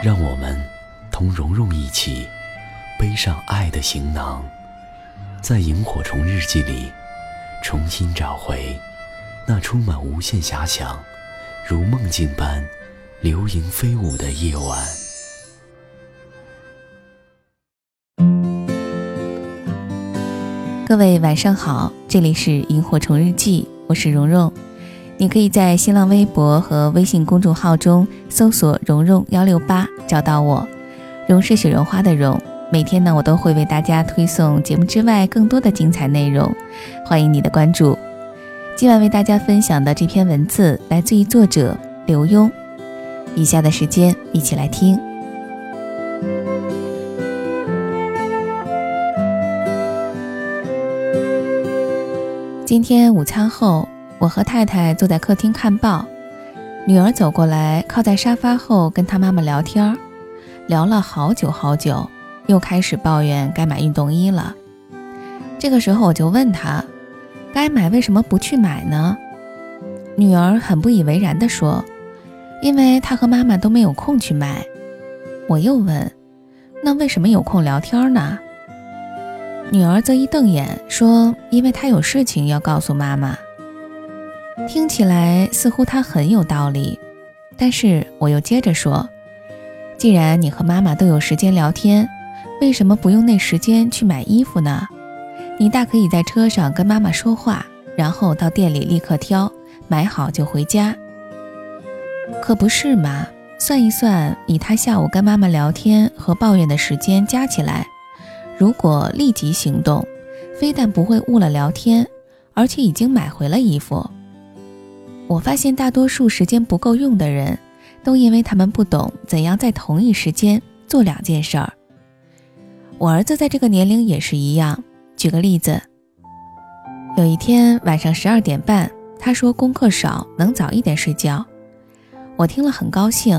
让我们同蓉蓉一起背上爱的行囊，在萤火虫日记里重新找回那充满无限遐想、如梦境般流萤飞舞的夜晚。各位晚上好，这里是萤火虫日记，我是蓉蓉。你可以在新浪微博和微信公众号中搜索“蓉蓉幺六八”找到我。蓉是雪绒花的蓉。每天呢，我都会为大家推送节目之外更多的精彩内容，欢迎你的关注。今晚为大家分享的这篇文字来自于作者刘墉。以下的时间一起来听。今天午餐后。我和太太坐在客厅看报，女儿走过来，靠在沙发后跟她妈妈聊天，聊了好久好久，又开始抱怨该买运动衣了。这个时候我就问她，该买为什么不去买呢？女儿很不以为然地说，因为她和妈妈都没有空去买。我又问，那为什么有空聊天呢？女儿则一瞪眼说，因为她有事情要告诉妈妈。听起来似乎他很有道理，但是我又接着说：“既然你和妈妈都有时间聊天，为什么不用那时间去买衣服呢？你大可以在车上跟妈妈说话，然后到店里立刻挑，买好就回家。可不是嘛？算一算，以他下午跟妈妈聊天和抱怨的时间加起来，如果立即行动，非但不会误了聊天，而且已经买回了衣服。”我发现大多数时间不够用的人，都因为他们不懂怎样在同一时间做两件事儿。我儿子在这个年龄也是一样。举个例子，有一天晚上十二点半，他说功课少，能早一点睡觉。我听了很高兴，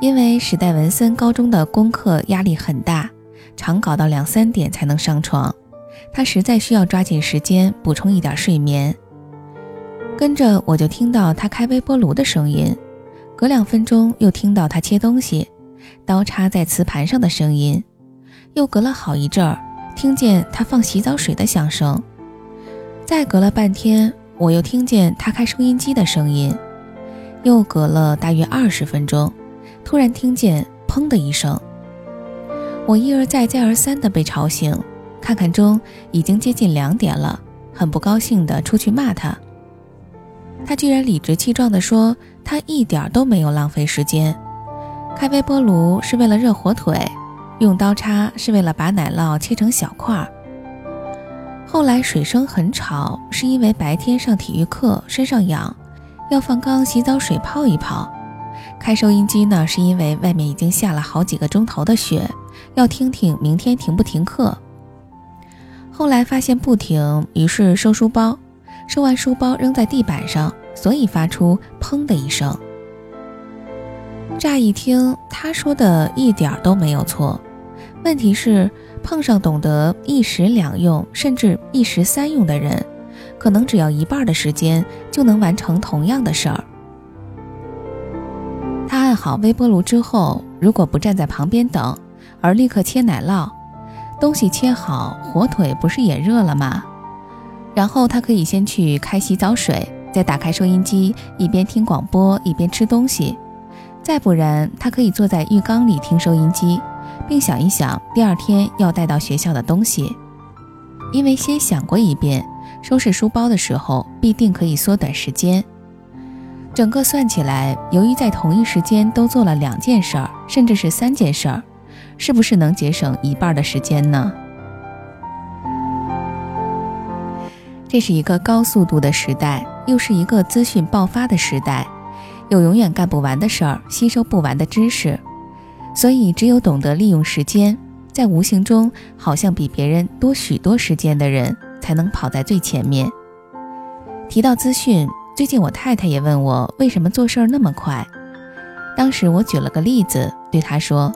因为史代文森高中的功课压力很大，常搞到两三点才能上床，他实在需要抓紧时间补充一点睡眠。跟着我就听到他开微波炉的声音，隔两分钟又听到他切东西，刀插在瓷盘上的声音，又隔了好一阵儿，听见他放洗澡水的响声，再隔了半天，我又听见他开收音机的声音，又隔了大约二十分钟，突然听见砰的一声，我一而再再而三的被吵醒，看看钟，已经接近两点了，很不高兴的出去骂他。他居然理直气壮地说：“他一点都没有浪费时间，开微波炉是为了热火腿，用刀叉是为了把奶酪切成小块儿。后来水声很吵，是因为白天上体育课身上痒，要放缸洗澡水泡一泡。开收音机呢，是因为外面已经下了好几个钟头的雪，要听听明天停不停课。后来发现不停，于是收书包。”收完书包扔在地板上，所以发出“砰”的一声。乍一听，他说的一点都没有错。问题是，碰上懂得一时两用，甚至一时三用的人，可能只要一半的时间就能完成同样的事儿。他按好微波炉之后，如果不站在旁边等，而立刻切奶酪，东西切好，火腿不是也热了吗？然后他可以先去开洗澡水，再打开收音机，一边听广播一边吃东西。再不然，他可以坐在浴缸里听收音机，并想一想第二天要带到学校的东西。因为先想过一遍，收拾书包的时候必定可以缩短时间。整个算起来，由于在同一时间都做了两件事儿，甚至是三件事儿，是不是能节省一半的时间呢？这是一个高速度的时代，又是一个资讯爆发的时代，有永远干不完的事儿，吸收不完的知识，所以，只有懂得利用时间，在无形中好像比别人多许多时间的人，才能跑在最前面。提到资讯，最近我太太也问我为什么做事儿那么快。当时我举了个例子，对她说：“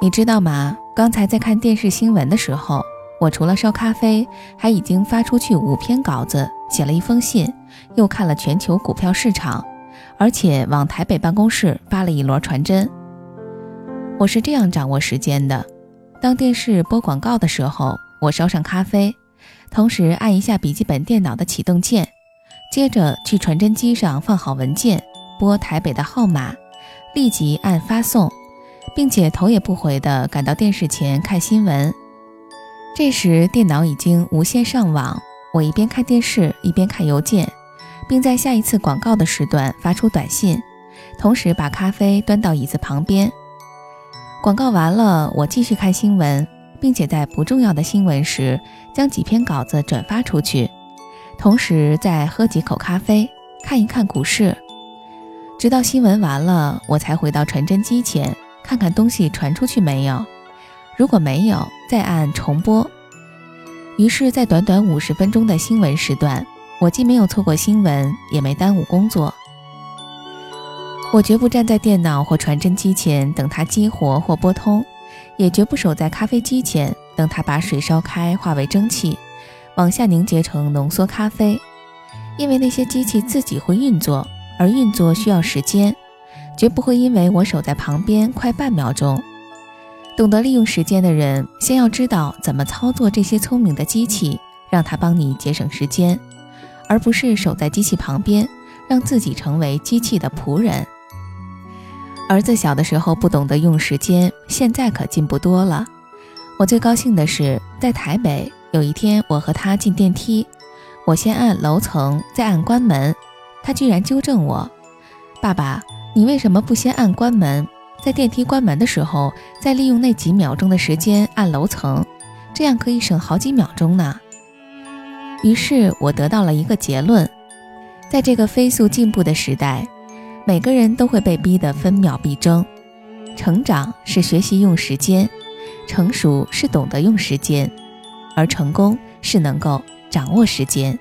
你知道吗？刚才在看电视新闻的时候，我除了烧咖啡，还已经发出去五篇稿子，写了一封信，又看了全球股票市场，而且往台北办公室发了一摞传真。”我是这样掌握时间的：当电视播广告的时候，我烧上咖啡，同时按一下笔记本电脑的启动键，接着去传真机上放好文件，拨台北的号码，立即按发送，并且头也不回地赶到电视前看新闻。这时电脑已经无线上网，我一边看电视一边看邮件，并在下一次广告的时段发出短信，同时把咖啡端到椅子旁边。广告完了，我继续看新闻，并且在不重要的新闻时将几篇稿子转发出去，同时再喝几口咖啡，看一看股市，直到新闻完了，我才回到传真机前看看东西传出去没有。如果没有，再按重播。于是，在短短五十分钟的新闻时段，我既没有错过新闻，也没耽误工作。我绝不站在电脑或传真机前等它激活或拨通，也绝不守在咖啡机前等它把水烧开化为蒸汽，往下凝结成浓缩咖啡。因为那些机器自己会运作，而运作需要时间，绝不会因为我守在旁边快半秒钟。懂得利用时间的人，先要知道怎么操作这些聪明的机器，让它帮你节省时间，而不是守在机器旁边，让自己成为机器的仆人。儿子小的时候不懂得用时间，现在可进步多了。我最高兴的是，在台北有一天，我和他进电梯，我先按楼层，再按关门，他居然纠正我：“爸爸，你为什么不先按关门，在电梯关门的时候，再利用那几秒钟的时间按楼层，这样可以省好几秒钟呢？”于是我得到了一个结论：在这个飞速进步的时代。每个人都会被逼得分秒必争，成长是学习用时间，成熟是懂得用时间，而成功是能够掌握时间。